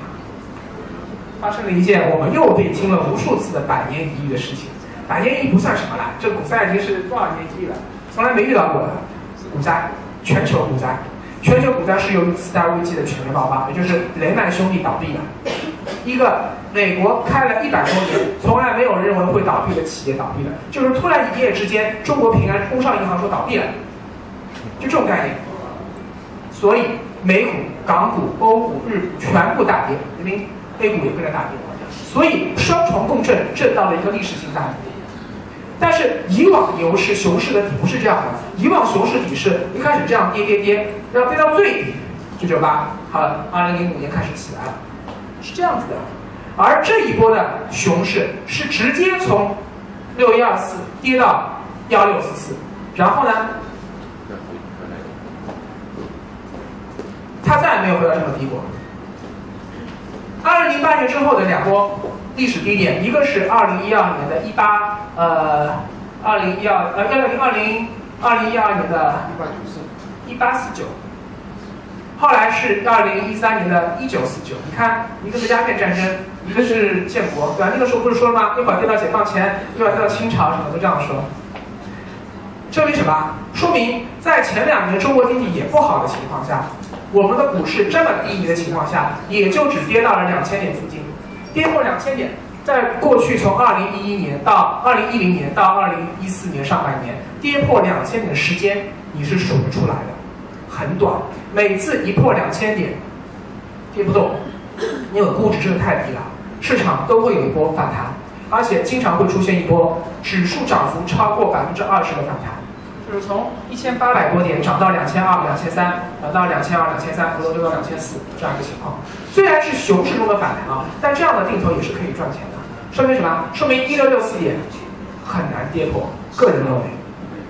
发生了一件我们又被听了无数次的百年一遇的事情。百年一遇不算什么了，这股灾已经是多少年一遇了，从来没遇到过的股灾，全球股灾。全球股灾是由于次贷危机的全面爆发，也就是雷曼兄弟倒闭了。一个美国开了一百多年，从来没有认为会倒闭的企业倒闭了，就是突然一夜之间，中国平安工商银行说倒闭了，就这种概念。所以美股、港股、欧股、日股全部大跌，因为 A 股也跟着大跌，所以双重共振震到了一个历史性大底。但是以往牛市、熊市的底不是这样的，以往熊市底是一开始这样跌跌跌，然后跌到最底，九九八，好了，二零零五年开始起来了，是这样子的。而这一波的熊市是直接从六一二四跌到幺六四四，然后呢，它再也没有回到这么低过。二零零八年之后的两波历史低点，一个是二零一二年的一八呃二零一二呃二零二零二零一二年的一八九四，一八四九，后来是二零一三年的一九四九。你看，一个是鸦片战争，一个是建国，对吧？那个时候不是说了吗？一会儿跌到解放前，一会儿跌到清朝，什么都这样说。证明什么？说明在前两年中国经济也不好的情况下，我们的股市这么低迷的情况下，也就只跌到了两千点附近，跌破两千点。在过去从二零一一年到二零一零年到二零一四年上半年，跌破两千点的时间你是数得出来的，很短。每次一破两千点，跌不动，因为估值真的太低了，市场都会有一波反弹，而且经常会出现一波指数涨幅超过百分之二十的反弹。就是从一千八百多点涨到两千二、两千三，涨到两千二、两千三，回头又到两千四这样一个情况。虽然是熊市中的反弹啊，但这样的定投也是可以赚钱的。说明什么？说明一六六四点很难跌破，个人认为。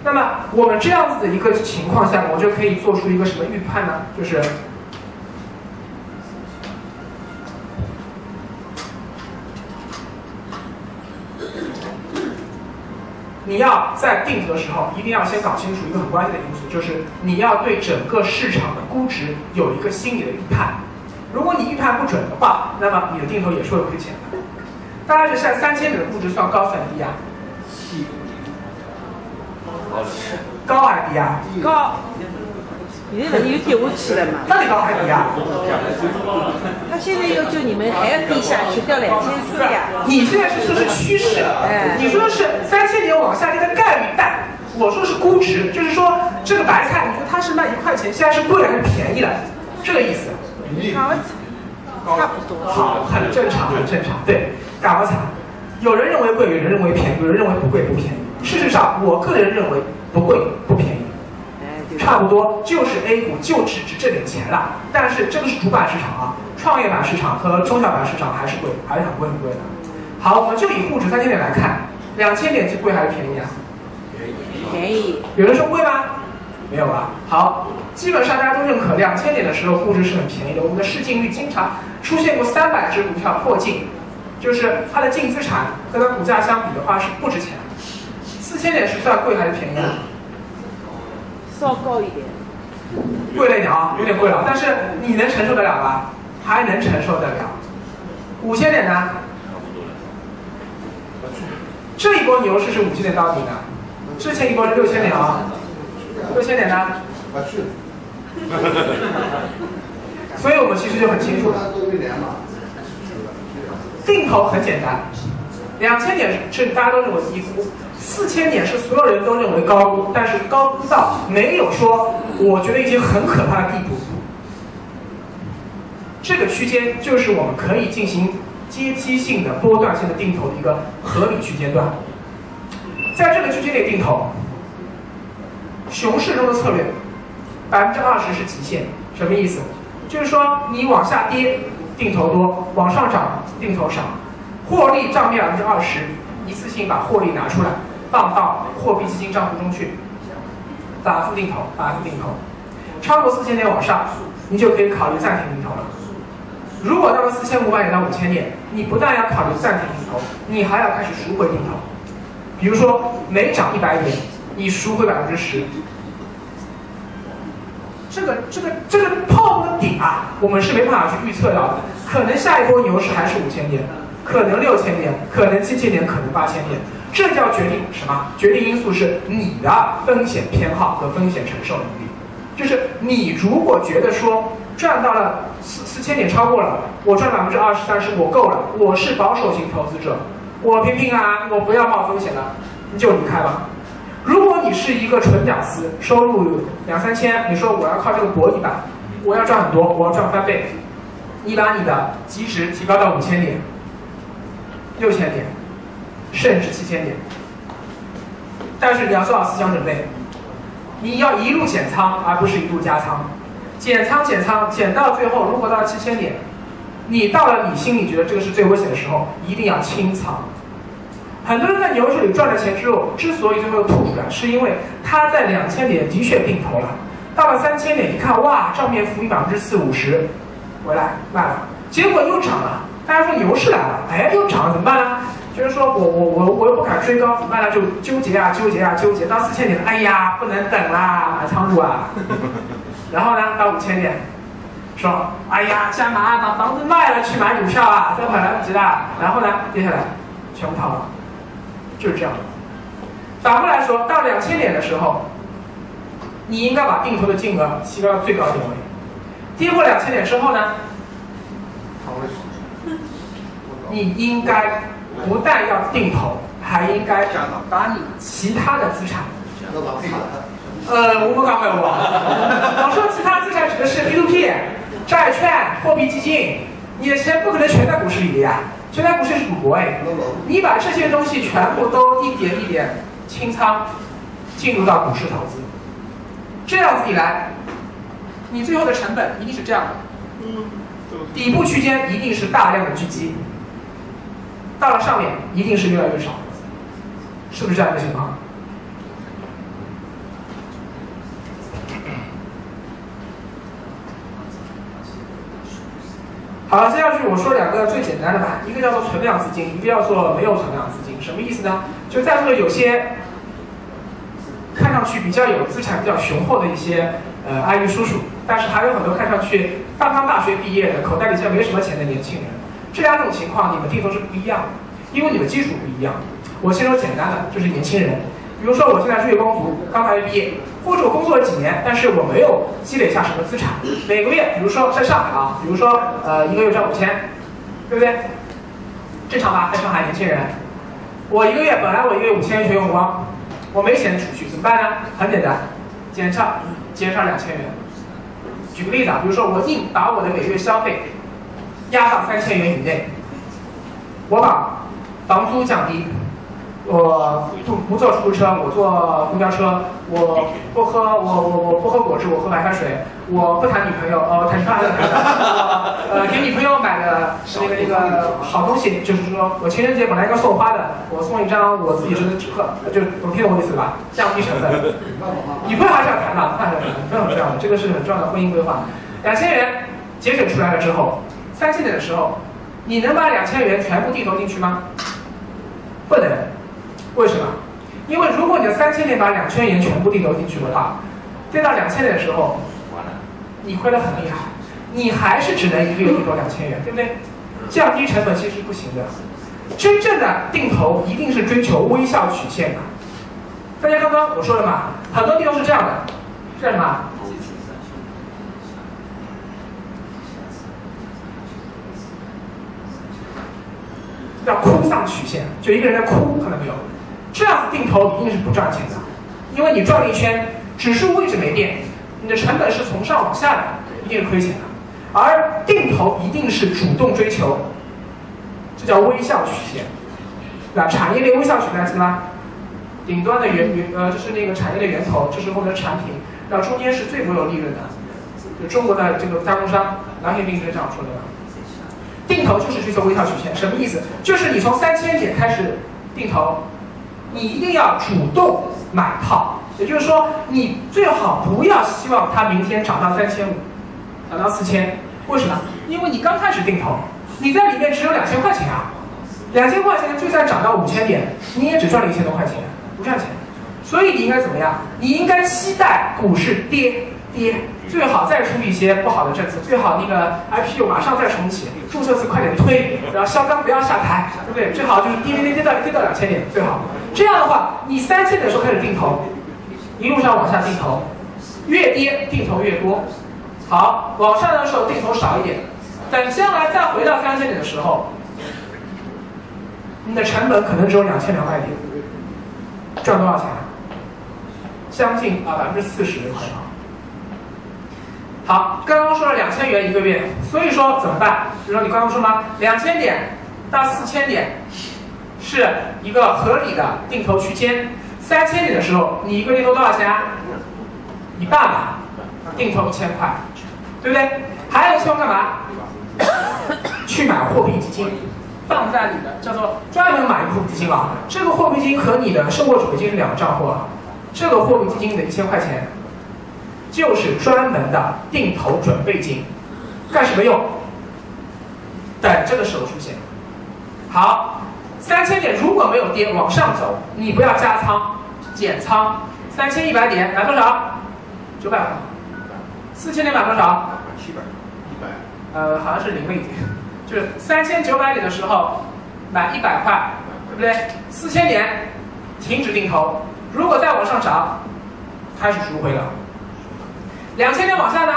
那么我们这样子的一个情况下，我就可以做出一个什么预判呢？就是你要在定投的时候，一定要先搞清楚一个很关键的因素，就是你要对整个市场的估值有一个心理的预判。如果你预判不准的话，那么你的定投也是会亏钱的。大家觉得现在三千点的估值算高算低啊？高还是低啊？高，现在人又跌下去了嘛？到底高还低啊？他现在要求你们还要跌下去，掉两千四呀？你现在是说是趋势，哎你说的是三千点往下跌的概率大，我说是估值，就是说这个白菜，你说它是卖一块钱，现在是贵了还是便宜了？这个意思。搞差不多。好，很正常，很正常。对，搞惨。有人认为贵，有人认为便宜，有人认为不贵不便宜。事实上，我个人认为不贵不便宜？差不多就是 A 股就只值这点钱了。但是这个是主板市场啊，创业板市场和中小板市场还是贵，还是很贵很贵的。好，我们就以沪指三千点来看，两千点是贵还是便宜啊？便宜。有人说贵吗？没有吧。好，基本上大家都认可，两千点的时候沪指是很便宜的。我们的市净率经常出现过三百只股票破净，就是它的净资产和它股价相比的话是不值钱。四千点是算贵还是便宜啊？稍高一点，贵了一点啊，有点贵了，但是你能承受得了吧？还能承受得了。五千点呢？这一波牛市是五千点到底的，之前一波是六千点啊，六千点呢？我去，所以我们其实就很清楚，定投很简单，两千点是大家都认为低估，四千点是所有人都认为高估，但是高估到没有说我觉得已经很可怕的地步。这个区间就是我们可以进行阶梯性的波段性的定投的一个合理区间段。在这个区间内定投，熊市中的策略，百分之二十是极限，什么意思？就是说你往下跌定投多，往上涨定投少，获利账面百分之二十，一次性把获利拿出来放到货币基金账户中去，反复定投，反复定投，超过四千点往上，你就可以考虑暂停定投了。如果到了四千五百点到五千点，你不但要考虑暂停定投，你还要开始赎回定投。比如说每涨一百点，你赎回百分之十。这个这个这个泡沫的底啊，我们是没办法去预测到的。可能下一波牛市还是五千点，可能六千点，可能七千点，可能八千点。这叫决定什么？决定因素是你的风险偏好和风险承受能力。就是你如果觉得说赚到了四四千点超过了，我赚百分之二十三十我够了，我是保守型投资者，我拼拼啊，我不要冒风险了，你就离开吧。如果你是一个纯屌丝，收入两三千，你说我要靠这个搏一把，我要赚很多，我要赚翻倍，你把你的极值提高到五千点、六千点，甚至七千点，但是你要做好思想准备，你要一路减仓，而不是一路加仓，减仓减仓减到最后，如果到七千点，你到了你心里觉得这个是最危险的时候，一定要清仓。很多人在牛市里赚了钱之后，之所以最后吐出来，是因为他在两千点的确定投了，到了三千点一看，哇，账面浮盈百分之四五十，回来卖了，结果又涨了。大家说牛市来了，哎，又涨了，怎么办呢？就是说我我我我又不敢追高，怎么办呢？就纠结啊纠结啊纠结，到四千点，哎呀，不能等啦，买仓主啊。然后呢，到五千点，说，哎呀，加码把房子卖了去买股票啊，根本来不及了。然后呢，接下来全部套了，就是这样。反过来说，到两千点的时候，你应该把定投的金额提高到最高点位。跌破两千点之后呢，你应该不但要定投，还应该把你其他的资产，呃，我不讲没有我，说其他资产指的是 P to P、债券、货币基金，你的钱不可能全在股市里的呀，全在股市是赌博哎，你把这些东西全部都一点一点清仓，进入到股市投资，这样子一来，你最后的成本一定是这样的，嗯底部区间一定是大量的聚集。到了上面一定是越来越少，是不是这样一个情况？好了，接下去我说两个最简单的吧，一个叫做存量资金，一个叫做没有存量资金。什么意思呢？就在座有些看上去比较有资产、比较雄厚的一些呃阿姨叔叔，但是还有很多看上去刚刚大学毕业的，口袋里现在没什么钱的年轻人。这两种情况，你们定投是不一样的，因为你们基础不一样。我先说简单的，就是年轻人，比如说我现在是月光族，刚大学毕业，或者我工作了几年，但是我没有积累下什么资产，每个月，比如说在上海啊，比如说呃一个月赚五千，对不对？正常吧，在上海年轻人，我一个月本来我一个月五千全用光，我没钱储蓄，怎么办呢？很简单，减账，减少两千元。举个例子啊，比如说我硬把我的每月消费。压到三千元以内，我把房租降低，我不不坐出租车，我坐公交车，我不喝我我我不喝果汁，我喝白开水，我不谈女朋友，呃谈谈谈谈，呃 给女朋友买的那个那个好东西，就是说我情人节本来应该送花的，我送一张我自己折的纸鹤，就懂听懂我意思吧？降低成本，女朋友还是要谈的，还是要的，这个是很重要的婚姻规划。两千元节省出来了之后。三千点的时候，你能把两千元全部定投进去吗？不能，为什么？因为如果你的三千点把两千元全部定投进去的话，跌到两千点的时候，完了，你亏得很厉害，你还是只能一个月定投两千元，对不对？降低成本其实是不行的。真正的定投一定是追求微笑曲线的。大家刚刚我说了嘛，很多地方是这样的，叫什么？叫哭丧曲线，就一个人在哭，看到没有？这样子定投一定是不赚钱的，因为你转了一圈，指数位置没变，你的成本是从上往下的，一定是亏钱的。而定投一定是主动追求，这叫微笑曲线。那产业链微笑曲线什么？顶端的源源呃，就是那个产业的源头，这是后面的产品，然后中间是最不有利润的，就中国的这个加工商，蓝铁定是这样说的。定投就是追求微笑曲线，什么意思？就是你从三千点开始定投，你一定要主动买套，也就是说，你最好不要希望它明天涨到三千五，涨到四千。为什么？因为你刚开始定投，你在里面只有两千块钱啊，两千块钱就算涨到五千点，你也只赚了一千多块钱，不赚钱。所以你应该怎么样？你应该期待股市跌跌。最好再出一些不好的政策，最好那个 IPO 马上再重启，注册次快点推，然后肖钢不要下台，对不对？最好就是跌跌跌跌到跌到两千点最好。这样的话，你三千点的时候开始定投，一路上往下定投，越跌定投越多。好，往上的时候定投少一点，等将来再回到三千点的时候，你的成本可能只有两千两百点，赚多少钱？将近啊百分之四十。好，刚刚说了两千元一个月，所以说怎么办？比如说你刚刚说吗？两千点到四千点是一个合理的定投区间。三千点的时候，你一个月投多少钱？啊一半吧，定投一千块，对不对？还有一千干嘛？去买货币基金，放在你的叫做专门买一个货币基金啊。这个货币基金和你的生活储备金是两个账户啊。这个货币基金的一千块钱。就是专门的定投准备金，干什么用？等这个时候出现。好，三千点如果没有跌往上走，你不要加仓，减仓。三千一百点买多少？九百块。四千点买多少？七百，一百。呃，好像是零了一点，就是三千九百点的时候买一百块，对不对？四千点停止定投，如果再往上涨，开始赎回了。两千点往下呢？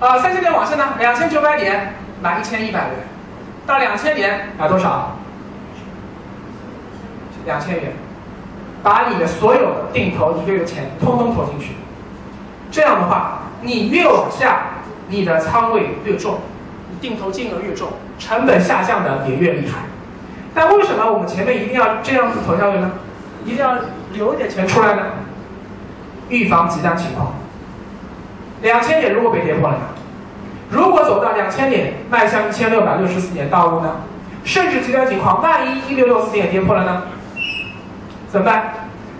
啊，三千点往下呢？两千九百点买一千一百元，到两千点买多少？两千元，把你的所有定投一个月的钱通通投进去。这样的话，你越往下，你的仓位越重，你定投金额越重，成本下降的也越厉害。但为什么我们前面一定要这样子投下去呢？一定要留一点钱出来呢？预防极端情况。两千点如果被跌破了呢？如果走到两千点，迈向一千六百六十四点道路呢？甚至极端情况，万一一六六四点跌破了呢？怎么办？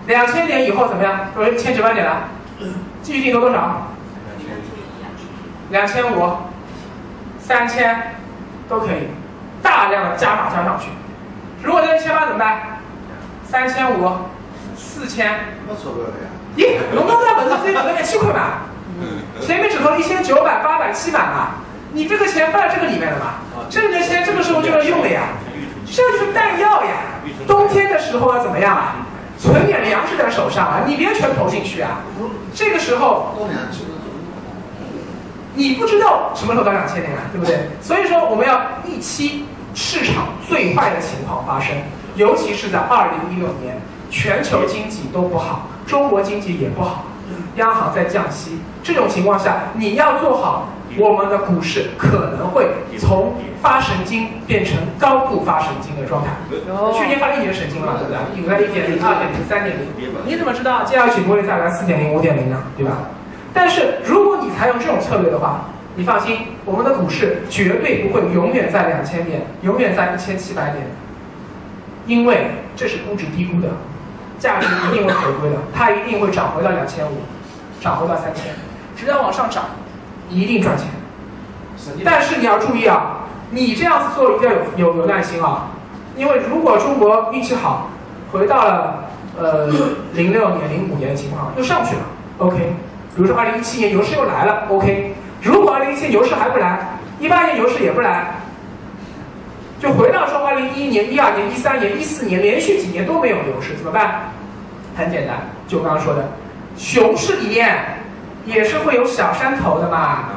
两千点以后怎么样？各位，千九百点了，继续定投多少？两千五、三千都可以，大量的加码加上去。如果在一千八怎么办？三千五、四千。那错不了呀。咦，龙哥在本子自己准备七块嘛？前面只投一千九百、八百、七百嘛，你这个钱放在这个里面了嘛？这里的钱这个时候就要用了呀，这就是弹药呀。冬天的时候要怎么样啊？存点粮食在手上啊，你别全投进去啊。这个时候，你不知道什么时候到两千年啊，对不对？所以说我们要预期市场最坏的情况发生，尤其是在二零一六年，全球经济都不好，中国经济也不好。央行在降息，这种情况下，你要做好，我们的股市可能会从发神经变成高度发神经的状态。去年发了一年神经了嘛，对不对？有在一点零、二点零、三点零，你怎么知道接下去不会再来四点零、五点零呢？对吧？但是如果你采用这种策略的话，你放心，我们的股市绝对不会永远在两千点，永远在一千七百点，因为这是估值低估的。价值一定会回归的，它一定会涨回到两千五，涨回到三千，只要往上涨，你一定赚钱。但是你要注意啊，你这样子做一定要有有有耐心啊，因为如果中国运气好，回到了呃零六年、零五年的情况又上去了，OK。比如说二零一七年牛市又来了，OK。如果二零一七年牛市还不来，一八年牛市也不来。就回到说，二零一一年、一二年、一三年、一四年连续几年都没有牛市，怎么办？很简单，就刚刚说的，熊市里面也是会有小山头的嘛，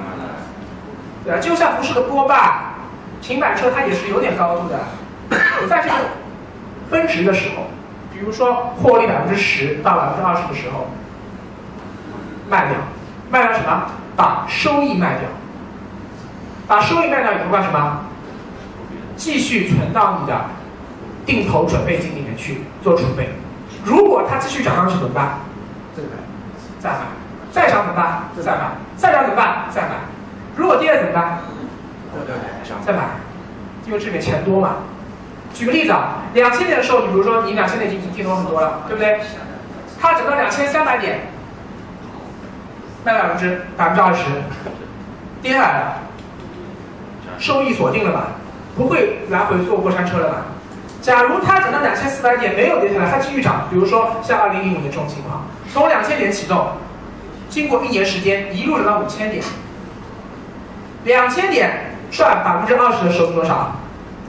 对吧？就像不是个波霸，平板车它也是有点高度的，在这个分值的时候，比如说获利百分之十到百分之二十的时候，卖掉，卖掉什么？把收益卖掉，把收益卖掉以后干什么？继续存到你的定投准备金里面去做储备。如果它继续涨上去怎么办？再买，再涨怎么办？再买，再涨怎么办？再买。如果跌了怎么办？再买，因为这里面钱多嘛。举个例子啊，两千年的时候，你比如说你两千年已经定投很多了，对不对？它涨到两千三百点，卖百分之百分之二十，跌下来了，收益锁定了吧？不会来回坐过山车了吧？假如它涨到两千四百点没有跌下来，它继续涨，比如说像二零一五年这种情况，从两千点启动，经过一年时间一路涨到五千点，两千点赚百分之二十的时候是多少？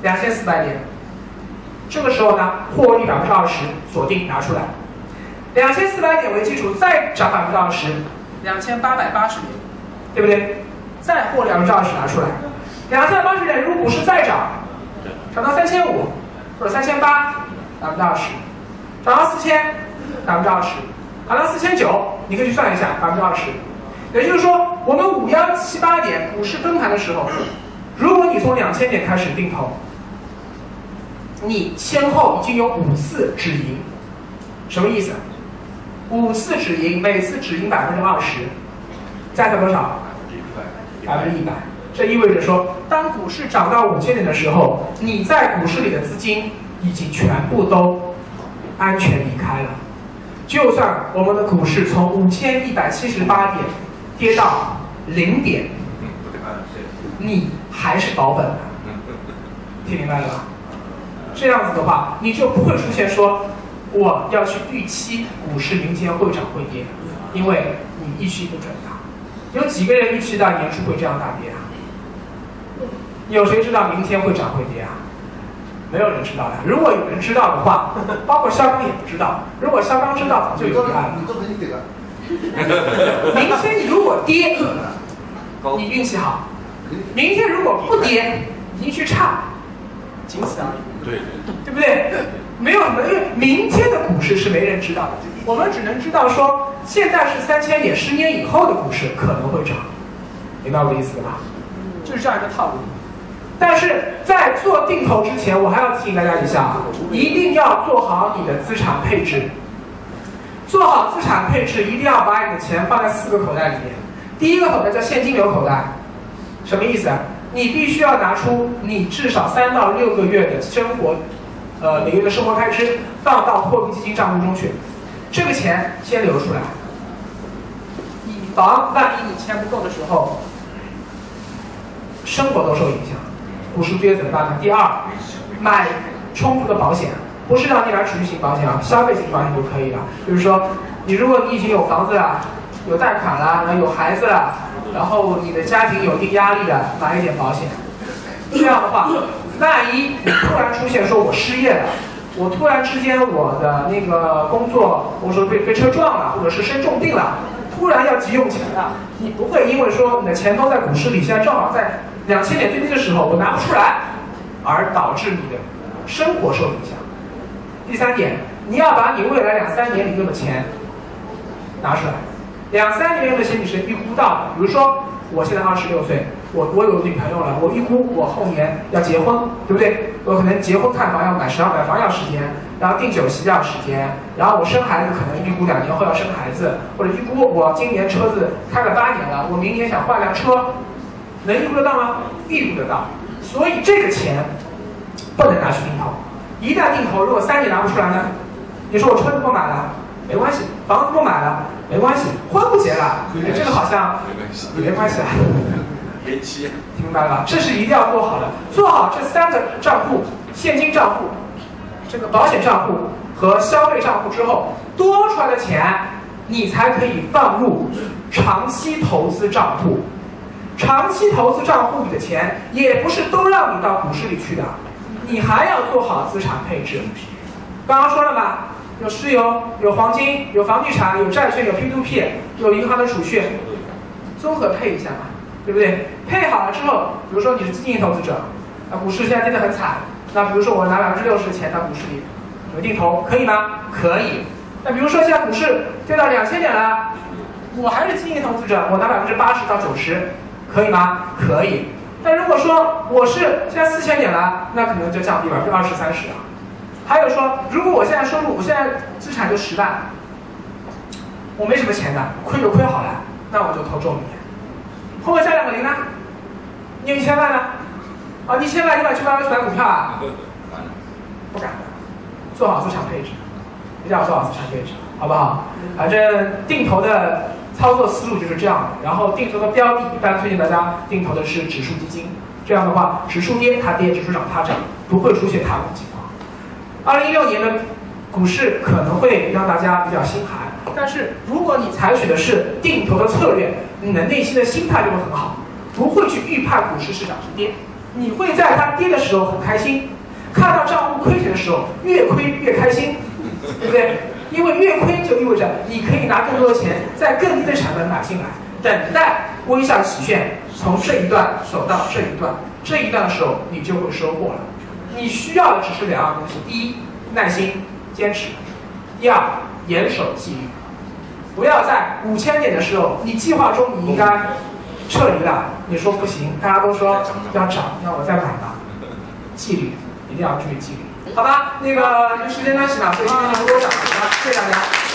两千四百点，这个时候呢，获利百分之二十锁定拿出来，两千四百点为基础再涨百分之二十，两千八百八十点，对不对？再获百分之二十拿出来。两千八十点，如果股市再涨，涨到三千五或者三千八，百分之二十；涨到四千，百分之二十；涨到四千九，你可以去算一下，百分之二十。也就是说，我们五幺七八点股市崩盘的时候，如果你从两千点开始定投，你先后已经有五次止盈，什么意思？五次止盈，每次止盈百分之二十，加起来多少？百分之一百。这意味着说，当股市涨到五千点的时候，你在股市里的资金已经全部都安全离开了。就算我们的股市从五千一百七十八点跌到零点，你还是保本的，听明白了吧？这样子的话，你就不会出现说我要去预期股市明天会涨会跌，因为你预期不准的。有几个人预期到年初会这样大跌啊？有谁知道明天会涨会跌啊？没有人知道的。如果有人知道的话，包括肖钢也不知道。如果肖钢知道，早就有答案了。你这么一点了，明天如果跌，你运气好；明天如果不跌，你运气差，仅此而已。对，对不对？没有什么，因为明天的股市是没人知道的，我们只能知道说现在是三千点，十年以后的股市可能会涨，明白我的意思了吧？就是这样一个套路。但是在做定投之前，我还要提醒大家一下啊，一定要做好你的资产配置。做好资产配置，一定要把你的钱放在四个口袋里面。第一个口袋叫现金流口袋，什么意思啊？你必须要拿出你至少三到六个月的生活，呃，每月的生活开支放到货币基金账户中去，这个钱先留出来，以防万一你钱不够的时候，生活都受影响，股市跌怎么办呢？第二，买充足的保险，不是让你买储蓄型保险啊，消费型保险就可以了。就是说，你如果你已经有房子了，有贷款了，然后有孩子了，然后你的家庭有一定压力的，买一点保险。这样的话，万一你突然出现说我失业了，我突然之间我的那个工作，我说被被车撞了，或者是生重病了，突然要急用钱了，你不会因为说你的钱都在股市里，现在正好在两千点最低的时候我拿不出来，而导致你的生活受影响。第三点，你要把你未来两三年里用的钱拿出来，两三年用的钱你是预估到的。比如说，我现在二十六岁，我我有女朋友了，我预估我后年要结婚，对不对？我可能结婚看房要买房，买房要时间，然后订酒席要时间，然后我生孩子可能预估两年后要生孩子，或者预估我今年车子开了八年了，我明年想换辆车，能预估得到吗？预估得到。所以这个钱不能拿去定投。一旦定投，如果三年拿不出来呢？你说我车子不买了，没关系；房子不买了，没关系；婚不结了，哎这个好像没关系，也没关系啊。延期。听明白了吧？这是一定要做好的，做好这三个账户：现金账户、这个保险账户和消费账户之后，多出来的钱，你才可以放入长期投资账户。长期投资账户里的钱，也不是都让你到股市里去的，你还要做好资产配置。刚刚说了嘛，有石油、有黄金、有房地产、有债券、有 P2P、有银行的储蓄，综合配一下嘛，对不对？配好了之后，比如说你是基金投资者，啊，股市现在跌得很惨，那比如说我拿百分之六十的钱到股市里有定投，可以吗？可以。那比如说现在股市跌到两千点了，我还是基金投资者，我拿百分之八十到九十，可以吗？可以。但如果说我是现在四千点了，那可能就降低百分之二十三十啊。还有说，如果我现在收入，我现在资产就十万，我没什么钱的，亏就亏好了，那我就投重一点。后面加两个零呢？你有一千万呢？啊，一千万你把去买去买股票啊？不敢的，做好资产配置，一定要做好资产配置，好不好？反正定投的操作思路就是这样的，然后定投的标的，一般推荐大家定投的是指数基金，这样的话，指数跌它跌，指数涨它涨，不会出现踏空情况。二零一六年的股市可能会让大家比较心寒，但是如果你采取的是定投的策略，你的内心的心态就会很好，不会去预判股市是涨是跌，你会在它跌的时候很开心，看到账户亏钱的时候越亏越开心，对不对？因为越亏就意味着你可以拿更多的钱在更低的成本买进来，等待微笑曲线从这一段走到这一段，这一段的时候你就会收获了。你需要的只是两样东西：第一，耐心坚持；第二，严守纪律。不要在五千点的时候，你计划中你应该撤离了，你说不行，大家都说要涨，那我再买吧。纪律一定要注意纪律，好吧？那个因为时间关系呢，所以今天就不多讲了，好吧？谢谢大家。